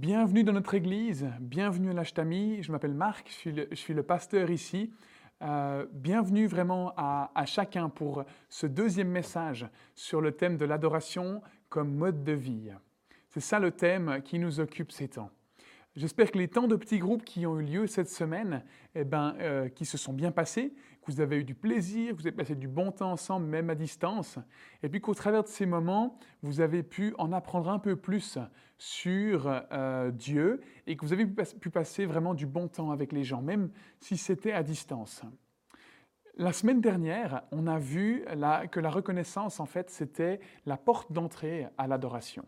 Bienvenue dans notre église, bienvenue à l'Ashtami. Je m'appelle Marc, je suis le, pasteur ici. Euh, bienvenue vraiment à, chacun pour ce deuxième message sur le thème de l'adoration comme mode de vie. C'est ça le thème qui nous occupe ces temps. J'espère que les temps de petits groupes qui ont eu lieu cette semaine, eh ben, euh, qui se sont bien passés, vous avez eu du plaisir, vous avez passé du bon temps ensemble, même à distance, et puis qu'au travers de ces moments, vous avez pu en apprendre un peu plus sur euh, Dieu et que vous avez pu passer vraiment du bon temps avec les gens, même si c'était à distance. La semaine dernière, on a vu que la reconnaissance, en fait, c'était la porte d'entrée à l'adoration.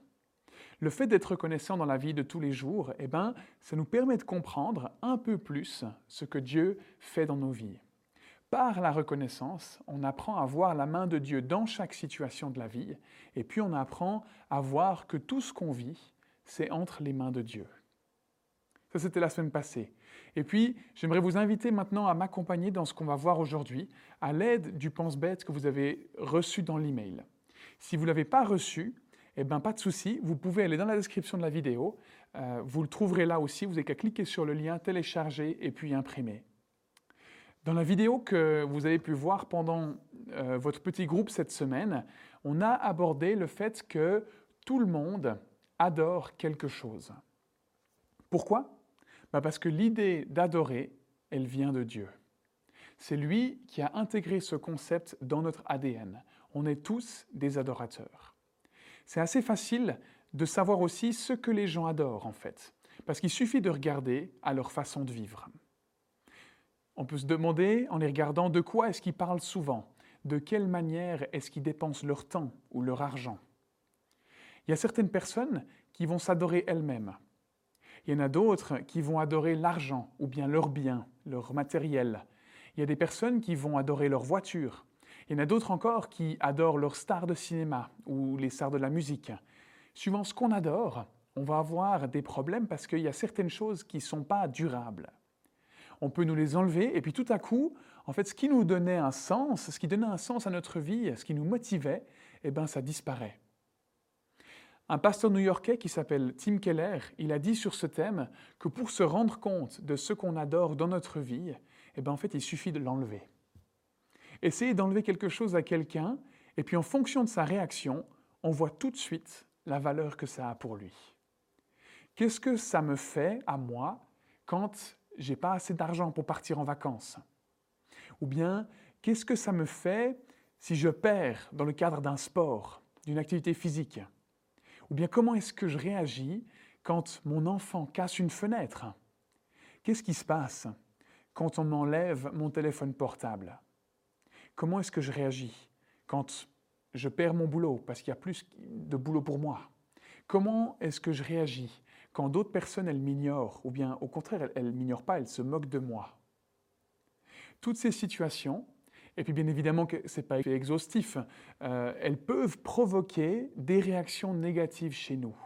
Le fait d'être reconnaissant dans la vie de tous les jours, eh ben, ça nous permet de comprendre un peu plus ce que Dieu fait dans nos vies. Par la reconnaissance, on apprend à voir la main de Dieu dans chaque situation de la vie, et puis on apprend à voir que tout ce qu'on vit, c'est entre les mains de Dieu. Ça, c'était la semaine passée. Et puis, j'aimerais vous inviter maintenant à m'accompagner dans ce qu'on va voir aujourd'hui, à l'aide du pense-bête que vous avez reçu dans l'email. Si vous ne l'avez pas reçu, eh bien, pas de souci, vous pouvez aller dans la description de la vidéo, euh, vous le trouverez là aussi, vous n'avez qu'à cliquer sur le lien, télécharger et puis imprimer. Dans la vidéo que vous avez pu voir pendant euh, votre petit groupe cette semaine, on a abordé le fait que tout le monde adore quelque chose. Pourquoi? Bah, Parce que l'idée d'adorer, elle vient de Dieu. C'est lui qui a intégré ce concept dans notre ADN. On est tous des adorateurs c'est assez facile de savoir aussi ce que les gens adorent en fait, parce qu'il suffit de regarder à leur façon de vivre. On peut se demander, en les regardant, de quoi est-ce qu'ils parlent souvent? De quelle manière est-ce qu'ils dépensent leur temps ou leur argent? Il y a certaines personnes qui vont s'adorer elles-mêmes. Il y en a d'autres qui vont adorer l'argent ou bien leurs biens, leur matériel. Il y a des personnes qui vont adorer leur voiture, il y en a d'autres encore qui adorent leurs stars de cinéma ou les stars de la musique. Suivant ce qu'on adore, on va avoir des problèmes parce qu'il y a certaines choses qui ne sont pas durables. On peut nous les enlever et puis tout à coup, en fait, ce qui nous donnait un sens, ce qui donnait un sens à notre vie, ce qui nous motivait, eh bien, ça disparaît. Un pasteur new-yorkais qui s'appelle Tim Keller, il a dit sur ce thème que pour se rendre compte de ce qu'on adore dans notre vie, eh bien, en fait, il suffit de l'enlever. Essayez d'enlever quelque chose à quelqu'un, et puis en fonction de sa réaction, on voit tout de suite la valeur que ça a pour lui. Qu'est-ce que ça me fait à moi quand j'ai pas assez d'argent pour partir en vacances. Ou bien, qu'est-ce que ça me fait si je perds dans le cadre d'un sport, d'une activité physique? Ou bien, comment est-ce que je réagis quand mon enfant casse une fenêtre? Qu'est-ce qui se passe quand on m'enlève mon téléphone portable? Comment est-ce que je réagis quand je perds mon boulot parce qu'il y a plus de boulot pour moi? Comment est-ce que je réagis quand d'autres personnes, elles m'ignorent ou bien au contraire, elles ne m'ignorent pas, elles se moquent de moi Toutes ces situations, et puis bien évidemment que ce n'est pas exhaustif, euh, elles peuvent provoquer des réactions négatives chez nous.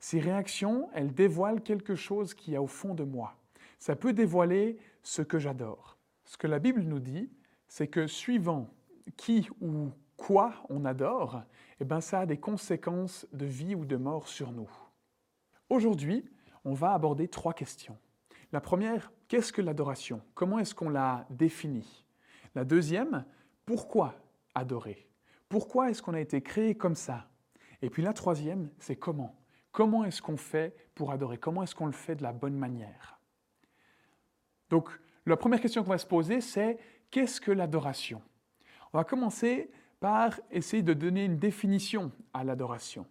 Ces réactions, elles dévoilent quelque chose qui est au fond de moi. Ça peut dévoiler ce que j'adore. Ce que la Bible nous dit, c'est que suivant qui ou quoi on adore, eh ben ça a des conséquences de vie ou de mort sur nous. Aujourd'hui, on va aborder trois questions. La première, qu'est-ce que l'adoration? Comment est-ce qu'on la définit? La deuxième, pourquoi adorer? Pourquoi est-ce qu'on a été créé comme ça? Et puis la troisième, c'est comment? Comment est-ce qu'on fait pour adorer? Comment est-ce qu'on le fait de la bonne manière? Donc, la première question qu'on va se poser, c'est Qu'est-ce que l'adoration? On va commencer par essayer de donner une définition à l'adoration.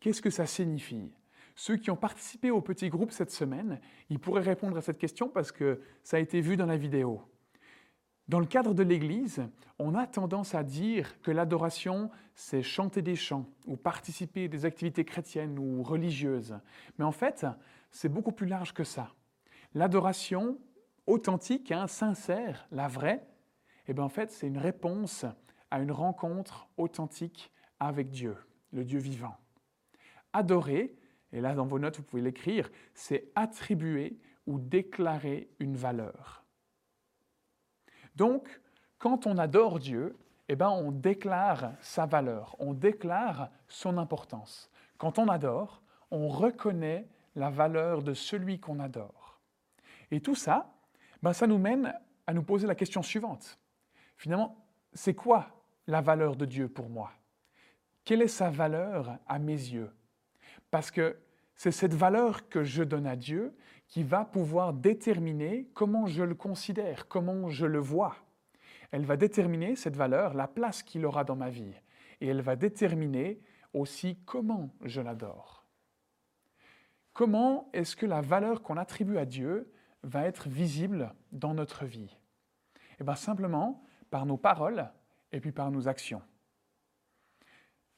Qu'est-ce que ça signifie? Ceux qui ont participé au petit groupe cette semaine, ils pourraient répondre à cette question parce que ça a été vu dans la vidéo. Dans le cadre de l'Église, on a tendance à dire que l'adoration, c'est chanter des chants ou participer à des activités chrétiennes ou religieuses. Mais en fait, c'est beaucoup plus large que ça. L'adoration authentique, hein, sincère, la vraie, eh bien, en fait, c'est une réponse à une rencontre authentique avec Dieu, le Dieu vivant. Adorer, et là dans vos notes vous pouvez l'écrire, c'est attribuer ou déclarer une valeur. Donc, quand on adore Dieu, eh bien, on déclare sa valeur, on déclare son importance. Quand on adore, on reconnaît la valeur de celui qu'on adore. Et tout ça, ben, ça nous mène à nous poser la question suivante. Finalement, c'est quoi la valeur de Dieu pour moi? Quelle est sa valeur à mes yeux? Parce que c'est cette valeur que je donne à Dieu qui va pouvoir déterminer comment je le considère, comment je le vois. Elle va déterminer, cette valeur, la place qu'il aura dans ma vie. Et elle va déterminer aussi comment je l'adore. Comment est-ce que la valeur qu'on attribue à Dieu va être visible dans notre vie? Eh bien simplement par nos paroles et puis par nos actions.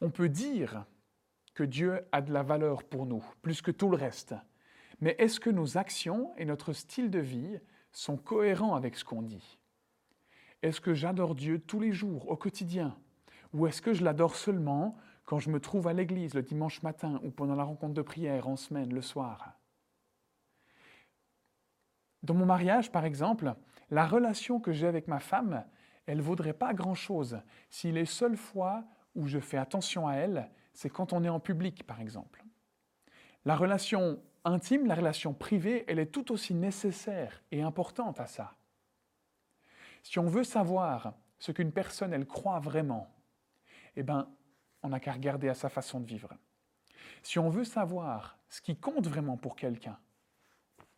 On peut dire que Dieu a de la valeur pour nous, plus que tout le reste. Mais est-ce que nos actions et notre style de vie sont cohérents avec ce qu'on dit? Est-ce que j'adore Dieu tous les jours, au quotidien? Ou est-ce que je l'adore seulement quand je me trouve à l'église le dimanche matin ou pendant la rencontre de prière en semaine, le soir? Dans mon mariage, par exemple, la relation que j'ai avec ma femme, elle ne vaudrait pas grand-chose si les seules fois où je fais attention à elle, c'est quand on est en public, par exemple. La relation intime, la relation privée, elle est tout aussi nécessaire et importante à ça. Si on veut savoir ce qu'une personne, elle croit vraiment, eh bien, on n'a qu'à regarder à sa façon de vivre. Si on veut savoir ce qui compte vraiment pour quelqu'un,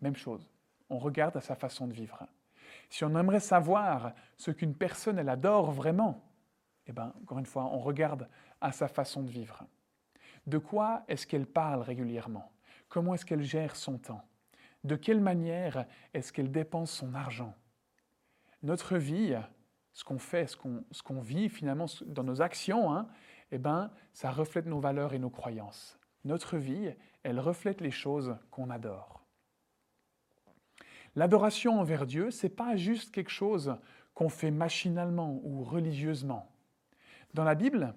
même chose, on regarde à sa façon de vivre. Si on aimerait savoir ce qu'une personne, elle adore vraiment, eh bien, encore une fois, on regarde à sa façon de vivre. De quoi est-ce qu'elle parle régulièrement? Comment est-ce qu'elle gère son temps? De quelle manière est-ce qu'elle dépense son argent? Notre vie, ce qu'on fait, ce qu'on vit finalement dans nos actions, hein, eh ben, ça reflète nos valeurs et nos croyances. Notre vie, elle reflète les choses qu'on adore. L'adoration envers Dieu, c'est pas juste quelque chose qu'on fait machinalement ou religieusement. Dans la Bible,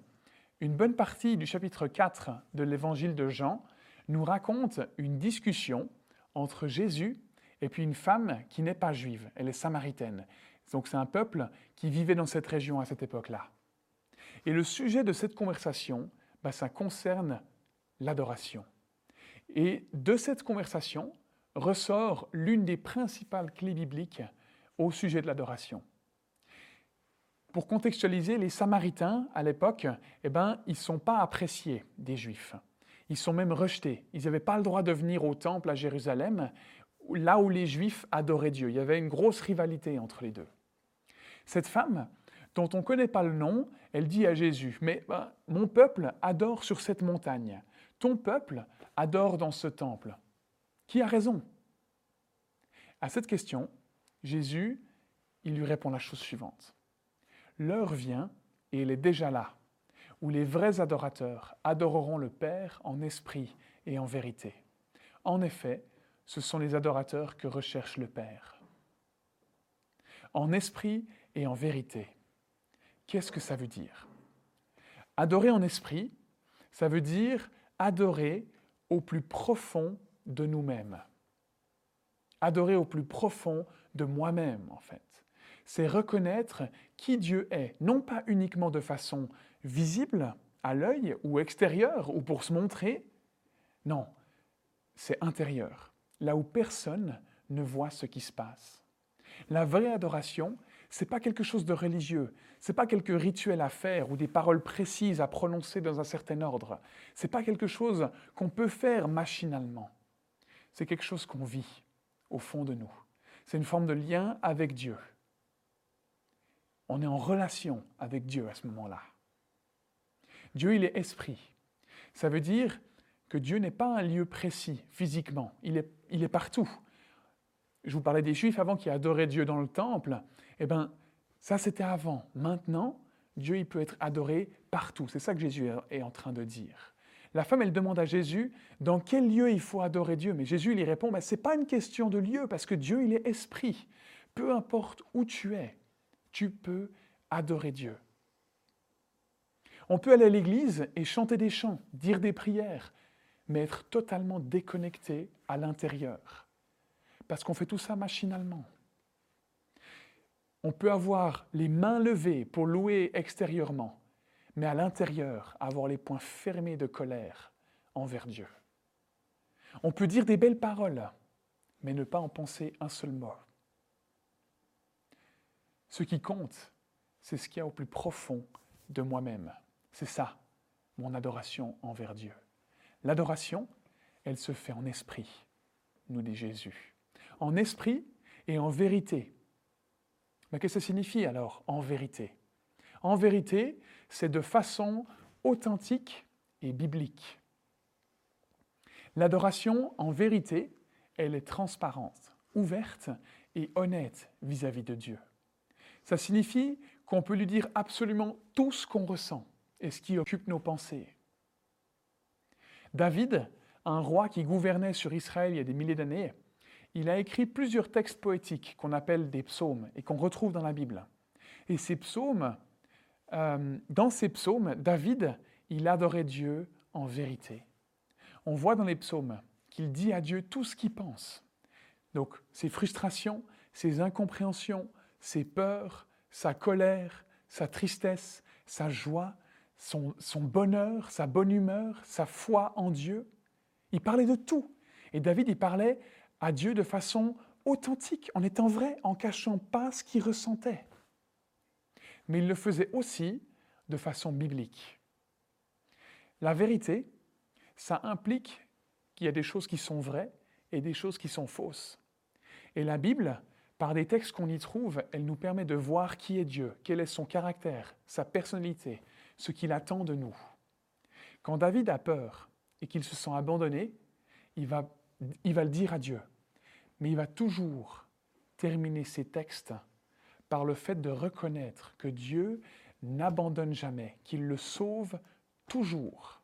une bonne partie du chapitre 4 de l'évangile de Jean nous raconte une discussion entre Jésus et puis une femme qui n'est pas juive, elle est samaritaine. Donc c'est un peuple qui vivait dans cette région à cette époque-là. Et le sujet de cette conversation, bah, ça concerne l'adoration. Et de cette conversation ressort l'une des principales clés bibliques au sujet de l'adoration. Pour contextualiser, les Samaritains, à l'époque, eh ben, ils ne sont pas appréciés des Juifs. Ils sont même rejetés. Ils n'avaient pas le droit de venir au temple à Jérusalem, là où les Juifs adoraient Dieu. Il y avait une grosse rivalité entre les deux. Cette femme, dont on ne connaît pas le nom, elle dit à Jésus, mais ben, mon peuple adore sur cette montagne, ton peuple adore dans ce temple. Qui a raison? À cette question, Jésus, il lui répond la chose suivante. L'heure vient, et elle est déjà là, où les vrais adorateurs adoreront le Père en esprit et en vérité. En effet, ce sont les adorateurs que recherche le Père. En esprit et en vérité. Qu'est-ce que ça veut dire? Adorer en esprit, ça veut dire adorer au plus profond de nous-mêmes. Adorer au plus profond de moi-même, en fait. C'est reconnaître qui Dieu est, non pas uniquement de façon visible à l'œil ou extérieur ou pour se montrer. Non, c'est intérieur, là où personne ne voit ce qui se passe. La vraie adoration, c'est pas quelque chose de religieux, c'est pas quelques rituels à faire ou des paroles précises à prononcer dans un certain ordre. C'est pas quelque chose qu'on peut faire machinalement. C'est quelque chose qu'on vit au fond de nous. C'est une forme de lien avec Dieu. On est en relation avec Dieu à ce moment-là. Dieu, il est esprit. Ça veut dire que Dieu n'est pas un lieu précis physiquement, il est, il est partout. Je vous parlais des Juifs avant qui adoraient Dieu dans le temple. Eh bien, ça c'était avant. Maintenant, Dieu il peut être adoré partout. C'est ça que Jésus est en train de dire. La femme, elle demande à Jésus dans quel lieu il faut adorer Dieu? Mais Jésus lui répond, mais ce n'est pas une question de lieu, parce que Dieu, il est esprit. Peu importe où tu es, tu peux adorer Dieu. On peut aller à l'église et chanter des chants, dire des prières, mais être totalement déconnecté à l'intérieur, parce qu'on fait tout ça machinalement. On peut avoir les mains levées pour louer extérieurement, mais à l'intérieur, avoir les poings fermés de colère envers Dieu. On peut dire des belles paroles, mais ne pas en penser un seul mot. Ce qui compte, c'est ce qu'il y a au plus profond de moi-même. C'est ça, mon adoration envers Dieu. L'adoration, elle se fait en esprit, nous dit Jésus. En esprit et en vérité. Mais qu'est-ce que ça signifie alors, en vérité? En vérité, c'est de façon authentique et biblique. L'adoration, en vérité, elle est transparente, ouverte et honnête vis-à-vis de Dieu. Ça signifie qu'on peut lui dire absolument tout ce qu'on ressent et ce qui occupe nos pensées. David, un roi qui gouvernait sur Israël il y a des milliers d'années, il a écrit plusieurs textes poétiques qu'on appelle des psaumes et qu'on retrouve dans la Bible. Et ces psaumes, euh, dans ces psaumes, David, il adorait Dieu en vérité. On voit dans les psaumes qu'il dit à Dieu tout ce qu'il pense. Donc ses frustrations, ses incompréhensions, ses peurs, sa colère, sa tristesse, sa joie, son, bonheur, sa bonne humeur, sa foi en Dieu. Il parlait de tout. Et David, il parlait à Dieu de façon authentique, en étant vrai, en cachant pas ce qu'il ressentait. Mais il le faisait aussi de façon biblique. La vérité, ça implique qu'il y a des choses qui sont vraies et des choses qui sont fausses. Et la Bible, par des textes qu'on y trouve, elle nous permet de voir qui est Dieu, quel est son caractère, sa personnalité, ce qu'il attend de nous. Quand David a peur et qu'il se sent abandonné, il va il va le dire à Dieu, mais il va toujours terminer ses textes par le fait de reconnaître que Dieu n'abandonne jamais, qu'il le sauve toujours.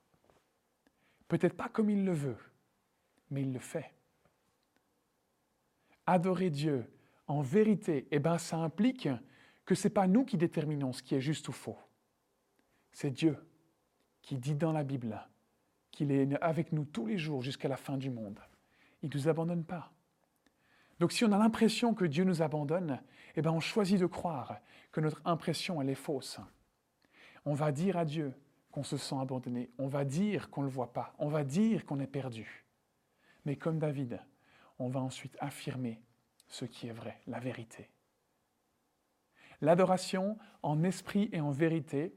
Peut-être pas comme il le veut, mais il le fait. Adorer Dieu en vérité, eh ben, ça implique que ce n'est pas nous qui déterminons ce qui est juste ou faux. C'est Dieu qui dit dans la Bible qu'il est avec nous tous les jours jusqu'à la fin du monde. Il ne nous abandonne pas. Donc si on a l'impression que Dieu nous abandonne, eh bien on choisit de croire que notre impression, elle est fausse. On va dire à Dieu qu'on se sent abandonné, on va dire qu'on ne le voit pas, on va dire qu'on est perdu. Mais comme David, on va ensuite affirmer ce qui est vrai, la vérité. L'adoration en esprit et en vérité,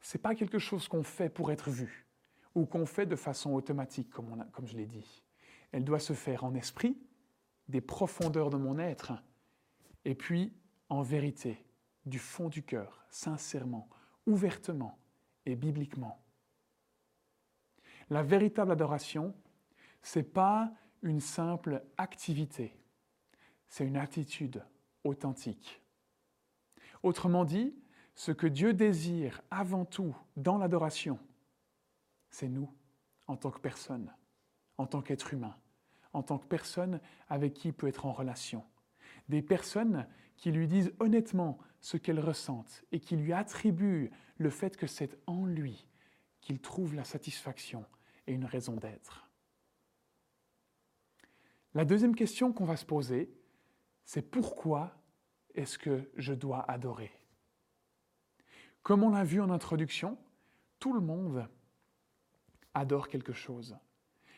ce n'est pas quelque chose qu'on fait pour être vu ou qu'on fait de façon automatique, comme, comme je l'ai dit. Elle doit se faire en esprit, des profondeurs de mon être, et puis en vérité, du fond du cœur, sincèrement, ouvertement et bibliquement. La véritable adoration, ce n'est pas une simple activité, c'est une attitude authentique. Autrement dit, ce que Dieu désire avant tout dans l'adoration, c'est nous en tant que personne, en tant qu'être humain en tant que personne avec qui il peut être en relation. Des personnes qui lui disent honnêtement ce qu'elles ressentent et qui lui attribuent le fait que c'est en lui qu'il trouve la satisfaction et une raison d'être. La deuxième question qu'on va se poser, c'est pourquoi est-ce que je dois adorer? Comme on l'a vu en introduction, tout le monde adore quelque chose.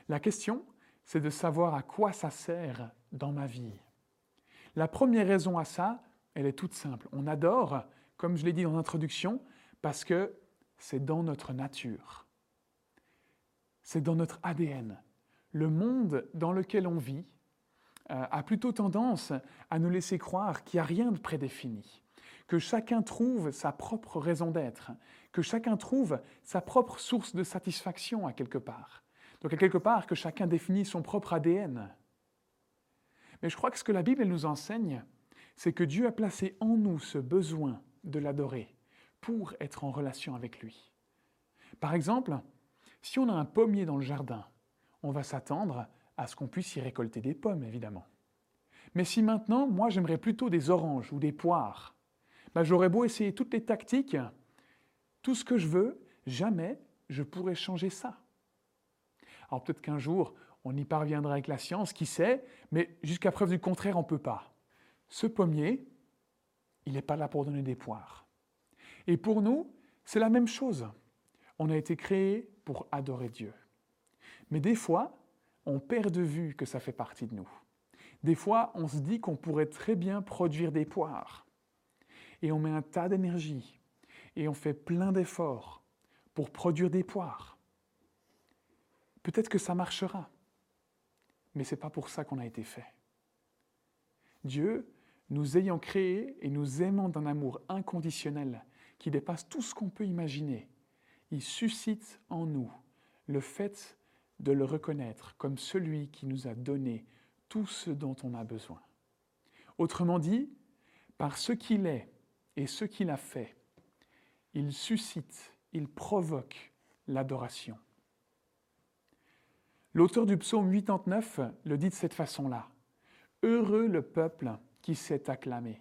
La question, c'est de savoir à quoi ça sert dans ma vie. La première raison à ça, elle est toute simple. On adore, comme je l'ai dit dans l'introduction, parce que c'est dans notre nature. C'est dans notre ADN. Le monde dans lequel on vit a plutôt tendance à nous laisser croire qu'il n'y a rien de prédéfini, que chacun trouve sa propre raison d'être, que chacun trouve sa propre source de satisfaction à quelque part. Donc, à quelque part, que chacun définit son propre ADN. Mais je crois que ce que la Bible nous enseigne, c'est que Dieu a placé en nous ce besoin de l'adorer pour être en relation avec lui. Par exemple, si on a un pommier dans le jardin, on va s'attendre à ce qu'on puisse y récolter des pommes, évidemment. Mais si maintenant, moi, j'aimerais plutôt des oranges ou des poires, ben, j'aurais beau essayer toutes les tactiques, tout ce que je veux, jamais je pourrais changer ça. Alors peut-être qu'un jour, on y parviendra avec la science, qui sait, mais jusqu'à preuve du contraire, on ne peut pas. Ce pommier, il n'est pas là pour donner des poires. Et pour nous, c'est la même chose. On a été créé pour adorer Dieu. Mais des fois, on perd de vue que ça fait partie de nous. Des fois, on se dit qu'on pourrait très bien produire des poires. Et on met un tas d'énergie. Et on fait plein d'efforts pour produire des poires. Peut-être que ça marchera. Mais ce n'est pas pour ça qu'on a été fait. Dieu, nous ayant créés et nous aimant d'un amour inconditionnel qui dépasse tout ce qu'on peut imaginer, il suscite en nous le fait de le reconnaître comme celui qui nous a donné tout ce dont on a besoin. Autrement dit, par ce qu'il est et ce qu'il a fait, il suscite, il provoque l'adoration. L'auteur du psaume 89 le dit de cette façon-là. Heureux le peuple qui s'est acclamé.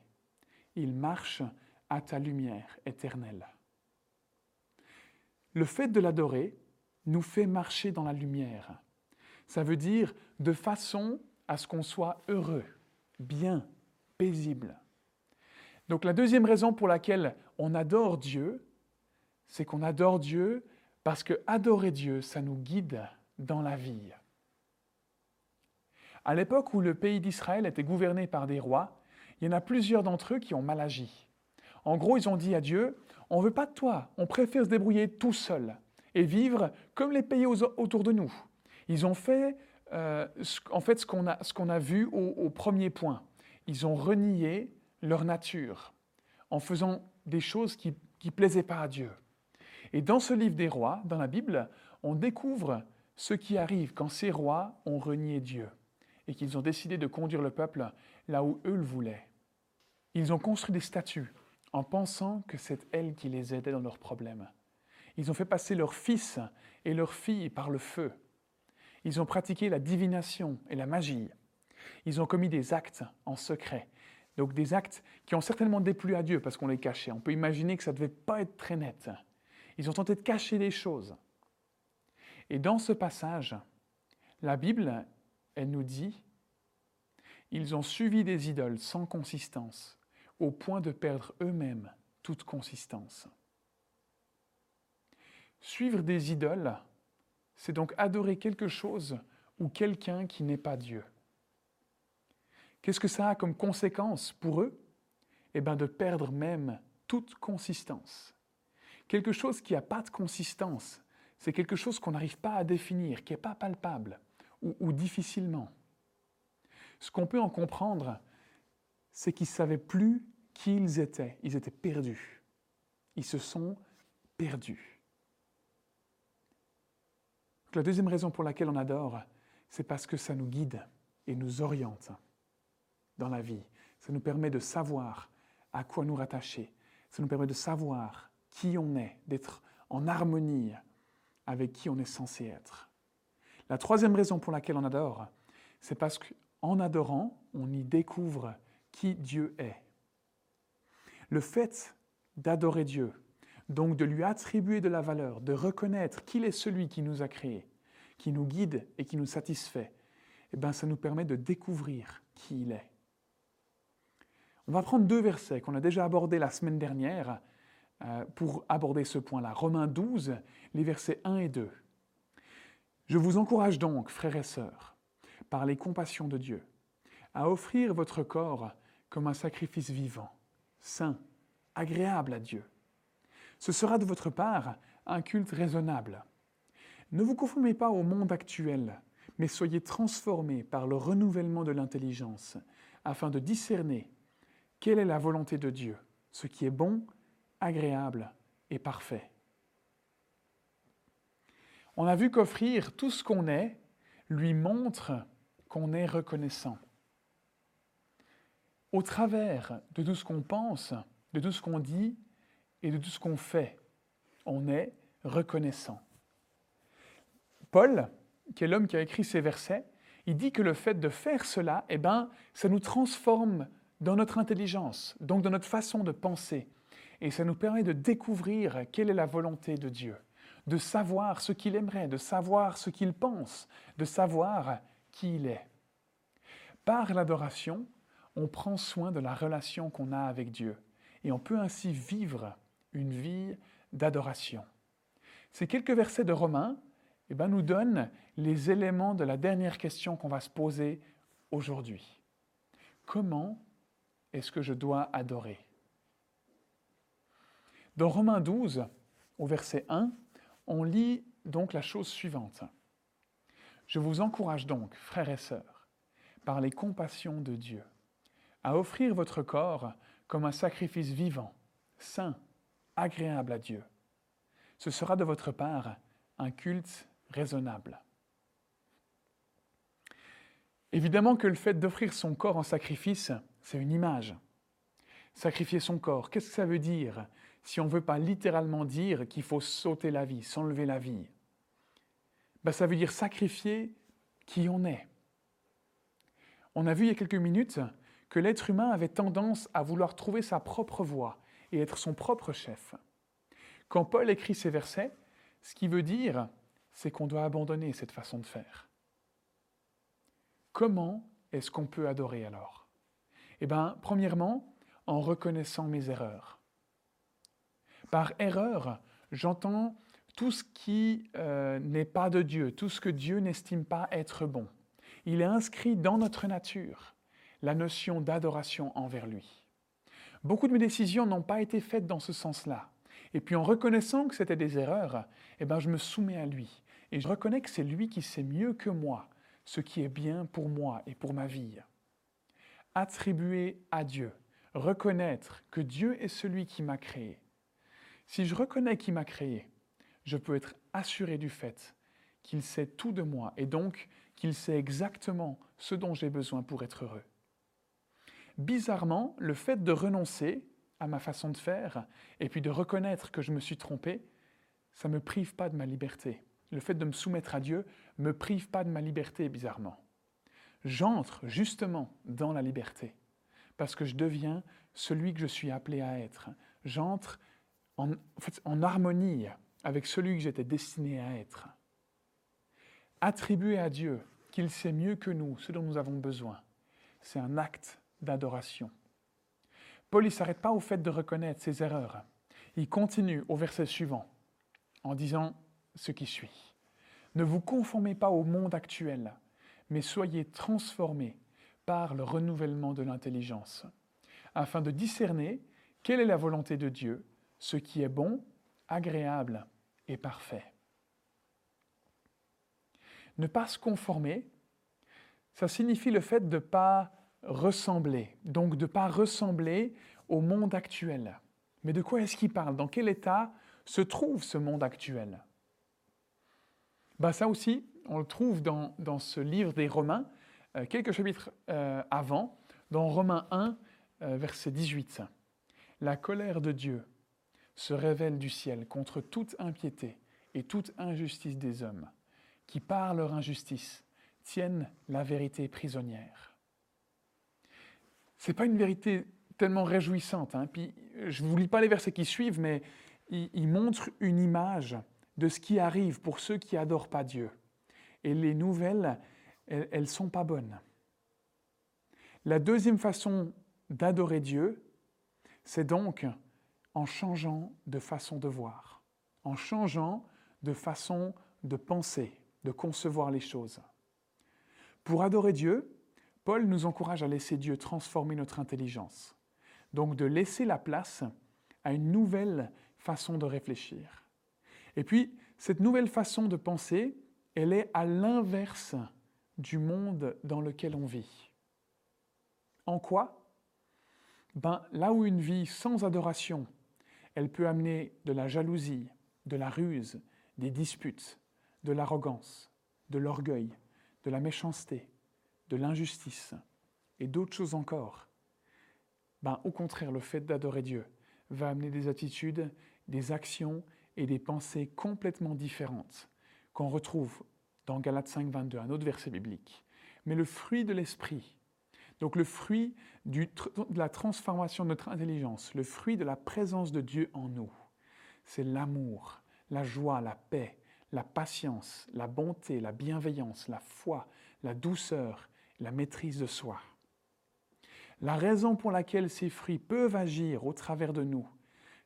Il marche à ta lumière éternelle. Le fait de l'adorer nous fait marcher dans la lumière. Ça veut dire de façon à ce qu'on soit heureux, bien, paisible. Donc la deuxième raison pour laquelle on adore Dieu, c'est qu'on adore Dieu parce que adorer Dieu, ça nous guide dans la vie. À l'époque où le pays d'Israël était gouverné par des rois, il y en a plusieurs d'entre eux qui ont mal agi. En gros, ils ont dit à Dieu, on ne veut pas de toi, on préfère se débrouiller tout seul et vivre comme les pays autour de nous. Ils ont fait euh, en fait ce qu'on a, vu au, premier point. Ils ont renié leur nature en faisant des choses qui ne plaisaient pas à Dieu. Et dans ce livre des rois, dans la Bible, on découvre ce qui arrive quand ces rois ont renié Dieu et qu'ils ont décidé de conduire le peuple là où eux le voulaient. Ils ont construit des statues en pensant que c'est elles qui les aidaient dans leurs problèmes. Ils ont fait passer leurs fils et leurs filles par le feu. Ils ont pratiqué la divination et la magie. Ils ont commis des actes en secret. Donc des actes qui ont certainement déplu à Dieu parce qu'on les cachait. On peut imaginer que ça ne devait pas être très net. Ils ont tenté de cacher des choses. Et dans ce passage, la Bible, elle nous dit, ils ont suivi des idoles sans consistance, au point de perdre eux-mêmes toute consistance. Suivre des idoles, c'est donc adorer quelque chose ou quelqu'un qui n'est pas Dieu. Qu'est-ce que ça a comme conséquence pour eux? Eh bien de perdre même toute consistance. Quelque chose qui n'a pas de consistance, c'est quelque chose qu'on n'arrive pas à définir, qui n'est pas palpable ou, ou difficilement. Ce qu'on peut en comprendre, c'est qu'ils ne savaient plus qui ils étaient. Ils étaient perdus. Ils se sont perdus la deuxième raison pour laquelle on adore, c'est parce que ça nous guide et nous oriente dans la vie. Ça nous permet de savoir à quoi nous rattacher. Ça nous permet de savoir qui on est, d'être en harmonie avec qui on est censé être. La troisième raison pour laquelle on adore, c'est parce qu'en adorant, on y découvre qui Dieu est. Le fait d'adorer Dieu, donc de lui attribuer de la valeur, de reconnaître qu'il est celui qui nous a créés, qui nous guide et qui nous satisfait, eh bien, ça nous permet de découvrir qui il est. On va prendre deux versets qu'on a déjà abordés la semaine dernière euh, pour aborder ce point-là. Romains 12, les versets 1 et 2. Je vous encourage donc, frères et sœurs, par les compassions de Dieu, à offrir votre corps comme un sacrifice vivant, saint, agréable à Dieu ce sera de votre part un culte raisonnable. Ne vous conformez pas au monde actuel, mais soyez transformés par le renouvellement de l'intelligence, afin de discerner quelle est la volonté de Dieu, ce qui est bon, agréable et parfait. On a vu qu'offrir tout ce qu'on est lui montre qu'on est reconnaissant. Au travers de tout ce qu'on pense, de tout ce qu'on dit, et de tout ce qu'on fait. On est reconnaissant. Paul, qui est l'homme qui a écrit ces versets, il dit que le fait de faire cela, eh ben, ça nous transforme dans notre intelligence, donc dans notre façon de penser. Et ça nous permet de découvrir quelle est la volonté de Dieu, de savoir ce qu'il aimerait, de savoir ce qu'il pense, de savoir qui il est. Par l'adoration, on prend soin de la relation qu'on a avec Dieu et on peut ainsi vivre une vie d'adoration. Ces quelques versets de Romains eh ben, nous donne les éléments de la dernière question qu'on va se poser aujourd'hui. Comment est-ce que je dois adorer? Dans Romains 12, au verset 1, on lit donc la chose suivante. Je vous encourage donc, frères et sœurs, par les compassions de Dieu, à offrir votre corps comme un sacrifice vivant, saint, agréable à Dieu. Ce sera de votre part un culte raisonnable. Évidemment que le fait d'offrir son corps en sacrifice, c'est une image. Sacrifier son corps, qu'est-ce que ça veut dire si on ne veut pas littéralement dire qu'il faut sauter la vie, s'enlever la vie? Ben, Ça veut dire sacrifier qui on est. On a vu il y a quelques minutes que l'être humain avait tendance à vouloir trouver sa propre voie et être son propre chef. Quand Paul écrit ces versets, ce qui veut dire, c'est qu'on doit abandonner cette façon de faire. Comment est-ce qu'on peut adorer alors? Eh bien, premièrement, en reconnaissant mes erreurs. Par erreur, j'entends tout ce qui euh, n'est pas de Dieu, tout ce que Dieu n'estime pas être bon. Il est inscrit dans notre nature la notion d'adoration envers lui. Beaucoup de mes décisions n'ont pas été faites dans ce sens-là. Et puis en reconnaissant que c'était des erreurs, eh ben, je me soumets à lui. Et je reconnais que c'est lui qui sait mieux que moi ce qui est bien pour moi et pour ma vie. Attribuer à Dieu, reconnaître que Dieu est celui qui m'a créé. Si je reconnais qui m'a créé, je peux être assuré du fait qu'il sait tout de moi et donc qu'il sait exactement ce dont j'ai besoin pour être heureux. Bizarrement, le fait de renoncer à ma façon de faire et puis de reconnaître que je me suis trompé, ça ne me prive pas de ma liberté le fait de me soumettre à Dieu me prive pas de ma liberté, bizarrement. J'entre justement dans la liberté, parce que je deviens celui que je suis appelé à être. J'entre en, en harmonie avec celui que j'étais destiné à être. Attribuer à Dieu qu'il sait mieux que nous ce dont nous avons besoin, c'est un acte d'adoration. Paul ne s'arrête pas au fait de reconnaître ses erreurs. Il continue au verset suivant en disant ce qui suit. Ne vous conformez pas au monde actuel, mais soyez transformés par le renouvellement de l'intelligence, afin de discerner quelle est la volonté de Dieu, ce qui est bon, agréable et parfait. Ne pas se conformer, ça signifie le fait de ne pas ressembler, donc de ne pas ressembler au monde actuel. Mais de quoi est-ce qu'il parle? Dans quel état se trouve ce monde actuel? Bah, ça aussi, on le trouve dans, ce livre des Romains, euh, quelques chapitres euh, avant, dans Romains 1, euh, verset 18. La colère de Dieu se révèle du ciel contre toute impiété et toute injustice des hommes, qui par leur injustice tiennent la vérité prisonnière. Ce n'est pas une vérité tellement réjouissante. Hein. Puis, je ne vous lis pas les versets qui suivent, mais il, il montre une image de ce qui arrive pour ceux qui adorent pas Dieu. Et les nouvelles, elles ne sont pas bonnes. La deuxième façon d'adorer Dieu, c'est donc en changeant de façon de voir, en changeant de façon de penser, de concevoir les choses. Pour adorer Dieu, Paul nous encourage à laisser Dieu transformer notre intelligence, donc de laisser la place à une nouvelle façon de réfléchir. Et puis, cette nouvelle façon de penser, elle est à l'inverse du monde dans lequel on vit. En quoi? Ben, Là où une vie sans adoration, elle peut amener de la jalousie, de la ruse, des disputes, de l'arrogance, de l'orgueil, de la méchanceté, de l'injustice et d'autres choses encore. Ben, au contraire, le fait d'adorer Dieu va amener des attitudes, des actions et des pensées complètement différentes qu'on retrouve dans Galates 5, 22, un autre verset biblique. Mais le fruit de l'esprit, donc le fruit de la transformation de notre intelligence, le fruit de la présence de Dieu en nous, c'est l'amour, la joie, la paix, la patience, la bonté, la bienveillance, la foi, la douceur, la maîtrise de soi. La raison pour laquelle ces fruits peuvent agir au travers de nous,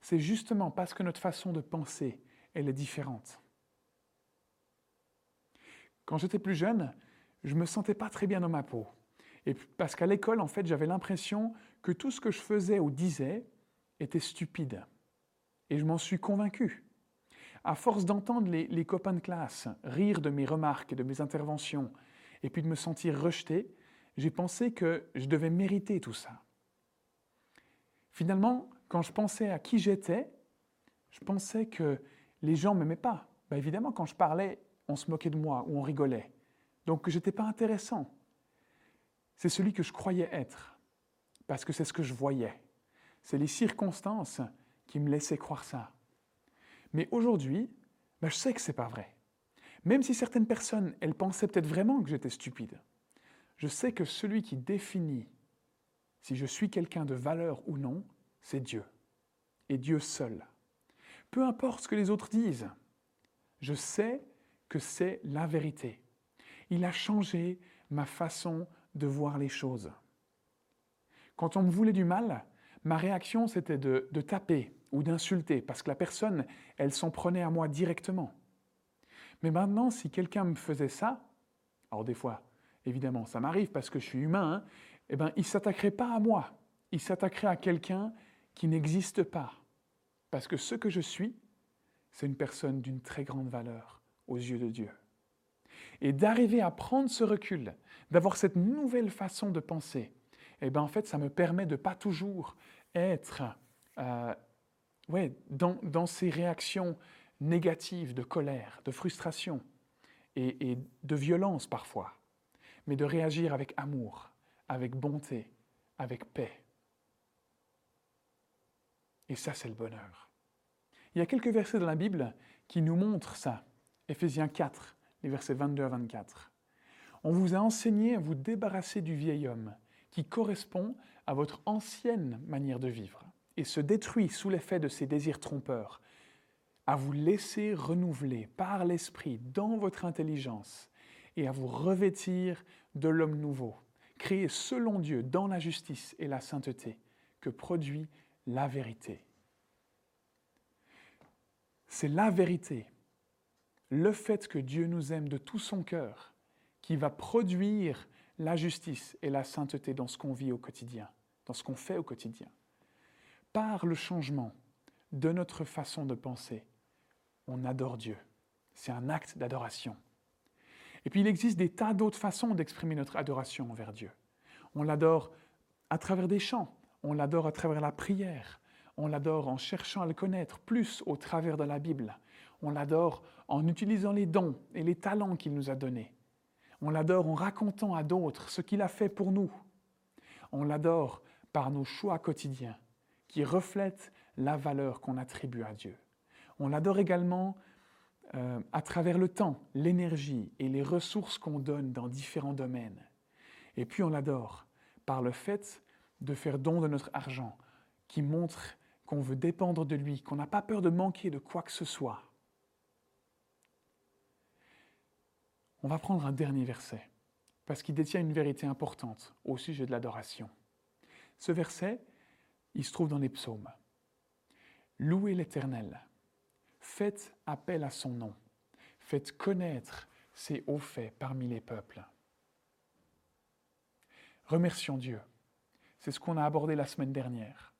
c'est justement parce que notre façon de penser, elle est différente. Quand j'étais plus jeune, je me sentais pas très bien dans ma peau. Et parce qu'à l'école, en fait, j'avais l'impression que tout ce que je faisais ou disais était stupide. Et je m'en suis convaincu. À force d'entendre les, les, copains de classe rire de mes remarques et de mes interventions, et puis de me sentir rejeté, j'ai pensé que je devais mériter tout ça. Finalement, quand je pensais à qui j'étais, je pensais que les gens ne m'aimaient pas. Ben évidemment, quand je parlais, on se moquait de moi ou on rigolait. Donc je n'étais pas intéressant. C'est celui que je croyais être, parce que c'est ce que je voyais. C'est les circonstances qui me laissaient croire ça. Mais aujourd'hui, ben je sais que ce n'est pas vrai. Même si certaines personnes, elles pensaient peut-être vraiment que j'étais stupide, je sais que celui qui définit si je suis quelqu'un de valeur ou non, c'est Dieu. Et Dieu seul. Peu importe ce que les autres disent, je sais que c'est la vérité. Il a changé ma façon de voir les choses. Quand on me voulait du mal, ma réaction c'était de, de, taper ou d'insulter parce que la personne, elle s'en prenait à moi directement. Mais maintenant, si quelqu'un me faisait ça, alors des fois, évidemment, ça m'arrive parce que je suis humain, hein, eh ben, il ne s'attaquerait pas à moi, il s'attaquerait à quelqu'un qui n'existe pas. Parce que ce que je suis, c'est une personne d'une très grande valeur aux yeux de Dieu. Et d'arriver à prendre ce recul, d'avoir cette nouvelle façon de penser, eh ben en fait, ça me permet de pas toujours être euh, ouais, dans, dans, ces réactions négatives de colère, de frustration et, et de violence parfois, mais de réagir avec amour, avec bonté, avec paix. Et ça, c'est le bonheur. Il y a quelques versets dans la Bible qui nous montrent ça. Éphésiens 4, les versets 22 à 24. On vous a enseigné à vous débarrasser du vieil homme qui correspond à votre ancienne manière de vivre et se détruit sous l'effet de ses désirs trompeurs, à vous laisser renouveler par l'Esprit dans votre intelligence et à vous revêtir de l'homme nouveau, créé selon Dieu dans la justice et la sainteté que produit la vérité. C'est la vérité, le fait que Dieu nous aime de tout son cœur, qui va produire la justice et la sainteté dans ce qu'on vit au quotidien, dans ce qu'on fait au quotidien. Par le changement de notre façon de penser, on adore Dieu. C'est un acte d'adoration. Et puis il existe des tas d'autres façons d'exprimer notre adoration envers Dieu. On l'adore à travers des chants, on l'adore à travers la prière. On l'adore en cherchant à le connaître plus au travers de la Bible. On l'adore en utilisant les dons et les talents qu'il nous a donnés. On l'adore en racontant à d'autres ce qu'il a fait pour nous. On l'adore par nos choix quotidiens qui reflètent la valeur qu'on attribue à Dieu. On l'adore également euh, à travers le temps, l'énergie et les ressources qu'on donne dans différents domaines. Et puis on l'adore par le fait de faire don de notre argent, qui montre qu'on veut dépendre de lui, qu'on n'a pas peur de manquer de quoi que ce soit. On va prendre un dernier verset, parce qu'il détient une vérité importante au sujet de l'adoration. Ce verset, il se trouve dans les psaumes. Louez l'Éternel, faites appel à son nom, faites connaître ses hauts faits parmi les peuples. Remercions Dieu c'est ce qu'on a abordé la semaine dernière.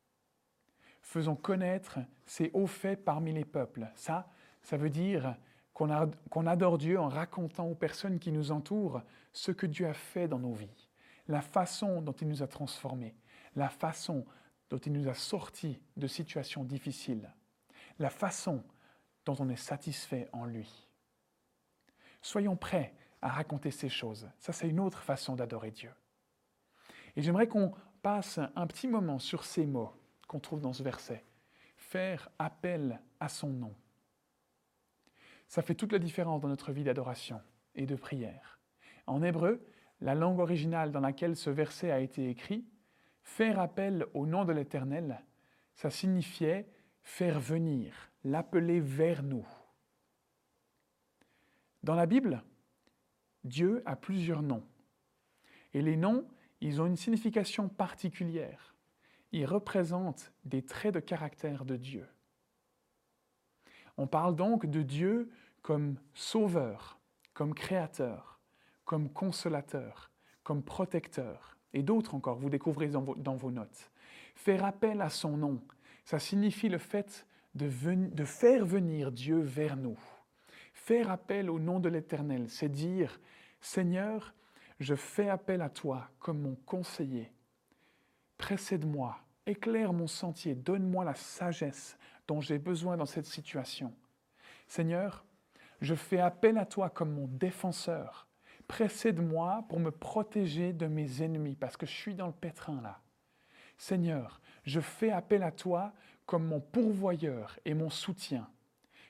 Faisons connaître ses hauts faits parmi les peuples. Ça, ça veut dire qu'on adore Dieu en racontant aux personnes qui nous entourent ce que Dieu a fait dans nos vies, la façon dont il nous a transformés, la façon dont il nous a sortis de situations difficiles, la façon dont on est satisfait en lui. Soyons prêts à raconter ces choses. Ça, c'est une autre façon d'adorer Dieu. Et j'aimerais qu'on passe un petit moment sur ces mots qu'on trouve dans ce verset. Faire appel à son nom. Ça fait toute la différence dans notre vie d'adoration et de prière. En hébreu, la langue originale dans laquelle ce verset a été écrit, faire appel au nom de l'Éternel, ça signifiait faire venir, l'appeler vers nous. Dans la Bible, Dieu a plusieurs noms. Et les noms, ils ont une signification particulière. Ils représentent des traits de caractère de Dieu. On parle donc de Dieu comme sauveur, comme créateur, comme consolateur, comme protecteur, et d'autres encore, vous découvrez dans vos, notes. Faire appel à son nom, ça signifie le fait de, faire venir Dieu vers nous. Faire appel au nom de l'Éternel, c'est dire, Seigneur, je fais appel à toi comme mon conseiller. Précède-moi, éclaire mon sentier, donne-moi la sagesse dont j'ai besoin dans cette situation. Seigneur, je fais appel à toi comme mon défenseur. Précède-moi pour me protéger de mes ennemis, parce que je suis dans le pétrin là. Seigneur, je fais appel à toi comme mon pourvoyeur et mon soutien.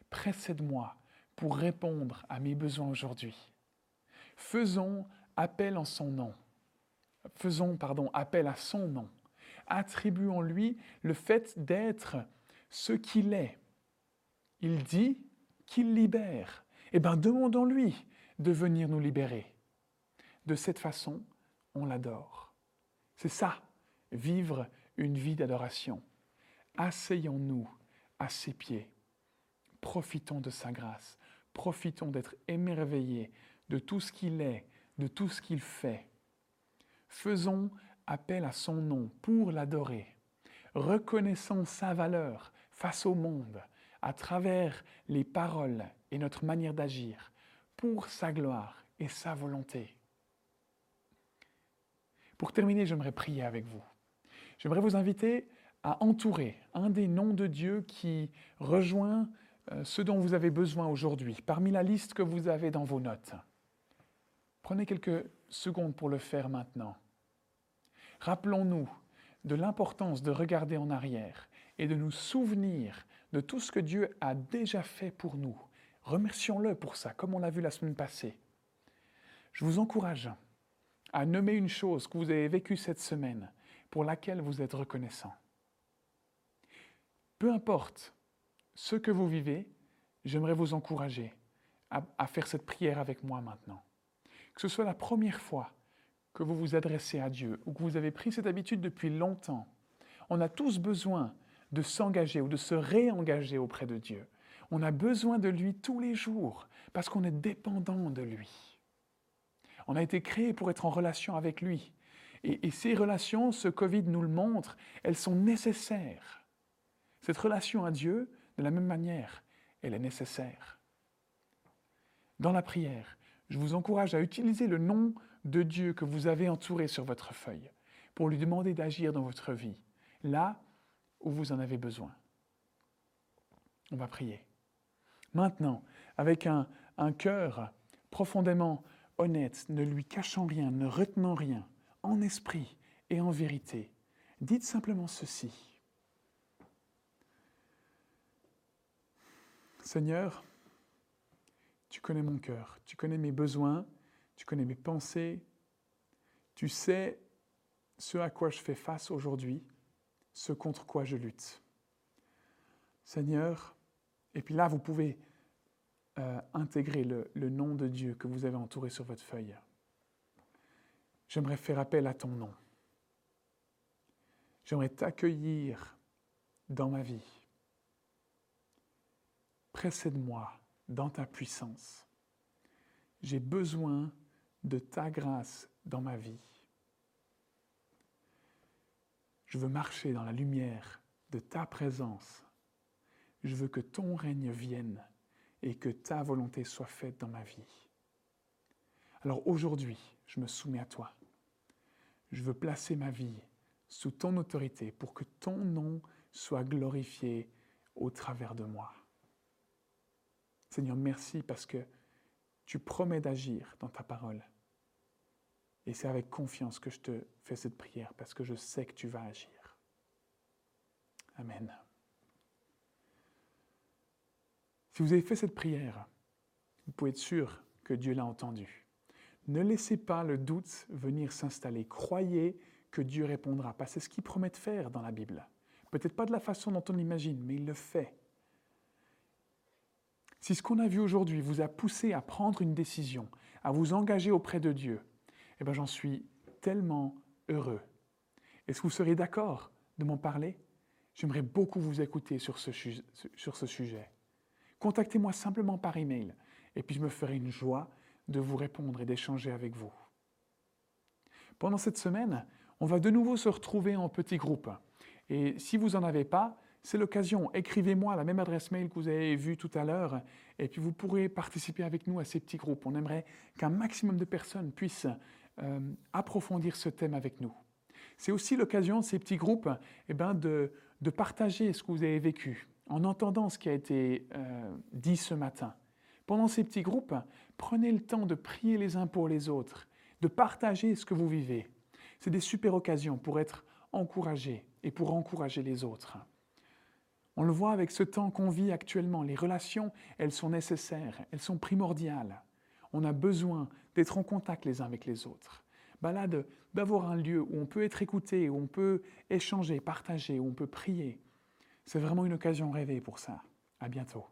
Précède-moi pour répondre à mes besoins aujourd'hui. Faisons appel en son nom. Faisons, pardon, appel à son nom. Attribuons-lui le fait d'être ce qu'il est. Il dit qu'il libère. Eh bien, demandons-lui de venir nous libérer. De cette façon, on l'adore. C'est ça, vivre une vie d'adoration. Asseyons-nous à ses pieds. Profitons de sa grâce. Profitons d'être émerveillés de tout ce qu'il est, de tout ce qu'il fait. Faisons appel à son nom pour l'adorer. Reconnaissons sa valeur face au monde à travers les paroles et notre manière d'agir pour sa gloire et sa volonté. Pour terminer, j'aimerais prier avec vous. J'aimerais vous inviter à entourer un des noms de Dieu qui rejoint euh, ce dont vous avez besoin aujourd'hui, parmi la liste que vous avez dans vos notes. Prenez quelques secondes pour le faire maintenant. Rappelons-nous de l'importance de regarder en arrière et de nous souvenir de tout ce que Dieu a déjà fait pour nous. Remercions-le pour ça, comme on l'a vu la semaine passée. Je vous encourage à nommer une chose que vous avez vécue cette semaine pour laquelle vous êtes reconnaissant. Peu importe ce que vous vivez, j'aimerais vous encourager à, faire cette prière avec moi maintenant. Que ce soit la première fois que vous vous adressez à Dieu ou que vous avez pris cette habitude depuis longtemps, on a tous besoin de s'engager ou de se réengager auprès de Dieu. On a besoin de lui tous les jours parce qu'on est dépendant de lui. On a été créé pour être en relation avec lui. Et, et, ces relations, ce Covid nous le montre, elles sont nécessaires. Cette relation à Dieu, de la même manière, elle est nécessaire. Dans la prière, je vous encourage à utiliser le nom de Dieu que vous avez entouré sur votre feuille pour lui demander d'agir dans votre vie, là où vous en avez besoin. On va prier. Maintenant, avec un, cœur profondément honnête, ne lui cachant rien, ne retenant rien, en esprit et en vérité, dites simplement ceci. Seigneur, tu connais mon cœur, tu connais mes besoins, tu connais mes pensées, tu sais ce à quoi je fais face aujourd'hui, ce contre quoi je lutte. Seigneur, et puis là, vous pouvez euh, intégrer le, le nom de Dieu que vous avez entouré sur votre feuille. J'aimerais faire appel à ton nom. J'aimerais t'accueillir dans ma vie. Précède-moi dans ta puissance. J'ai besoin de ta grâce dans ma vie. Je veux marcher dans la lumière de ta présence. Je veux que ton règne vienne et que ta volonté soit faite dans ma vie. Alors aujourd'hui, je me soumets à toi. Je veux placer ma vie sous ton autorité pour que ton nom soit glorifié au travers de moi. Seigneur, merci parce que tu promets d'agir dans ta parole. Et c'est avec confiance que je te fais cette prière parce que je sais que tu vas agir. Amen. Si vous avez fait cette prière, vous pouvez être sûr que Dieu l'a entendu. Ne laissez pas le doute venir s'installer. Croyez que Dieu répondra, parce que c'est ce qu'il promet de faire dans la Bible. Peut-être pas de la façon dont on l'imagine, mais il le fait. Si ce qu'on a vu aujourd'hui vous a poussé à prendre une décision, à vous engager auprès de Dieu, eh bien j'en suis tellement heureux. Est-ce que vous seriez d'accord de m'en parler? J'aimerais beaucoup vous écouter sur ce, sur ce sujet. Contactez-moi simplement par email et puis je me ferai une joie de vous répondre et d'échanger avec vous. Pendant cette semaine, on va de nouveau se retrouver en petits groupes. Et si vous n'en avez pas, c'est l'occasion. Écrivez-moi la même adresse mail que vous avez vue tout à l'heure, et puis vous pourrez participer avec nous à ces petits groupes. On aimerait qu'un maximum de personnes puissent euh, approfondir ce thème avec nous. C'est aussi l'occasion, ces petits groupes, eh ben, de, de, partager ce que vous avez vécu, en entendant ce qui a été euh, dit ce matin. Pendant ces petits groupes, prenez le temps de prier les uns pour les autres, de partager ce que vous vivez. C'est des super occasions pour être encouragés et pour encourager les autres. On le voit avec ce temps qu'on vit actuellement. Les relations, elles sont nécessaires, elles sont primordiales. On a besoin d'être en contact les uns avec les autres. Balade, d'avoir un lieu où on peut être écouté, où on peut échanger, partager, où on peut prier. C'est vraiment une occasion rêvée pour ça. À bientôt.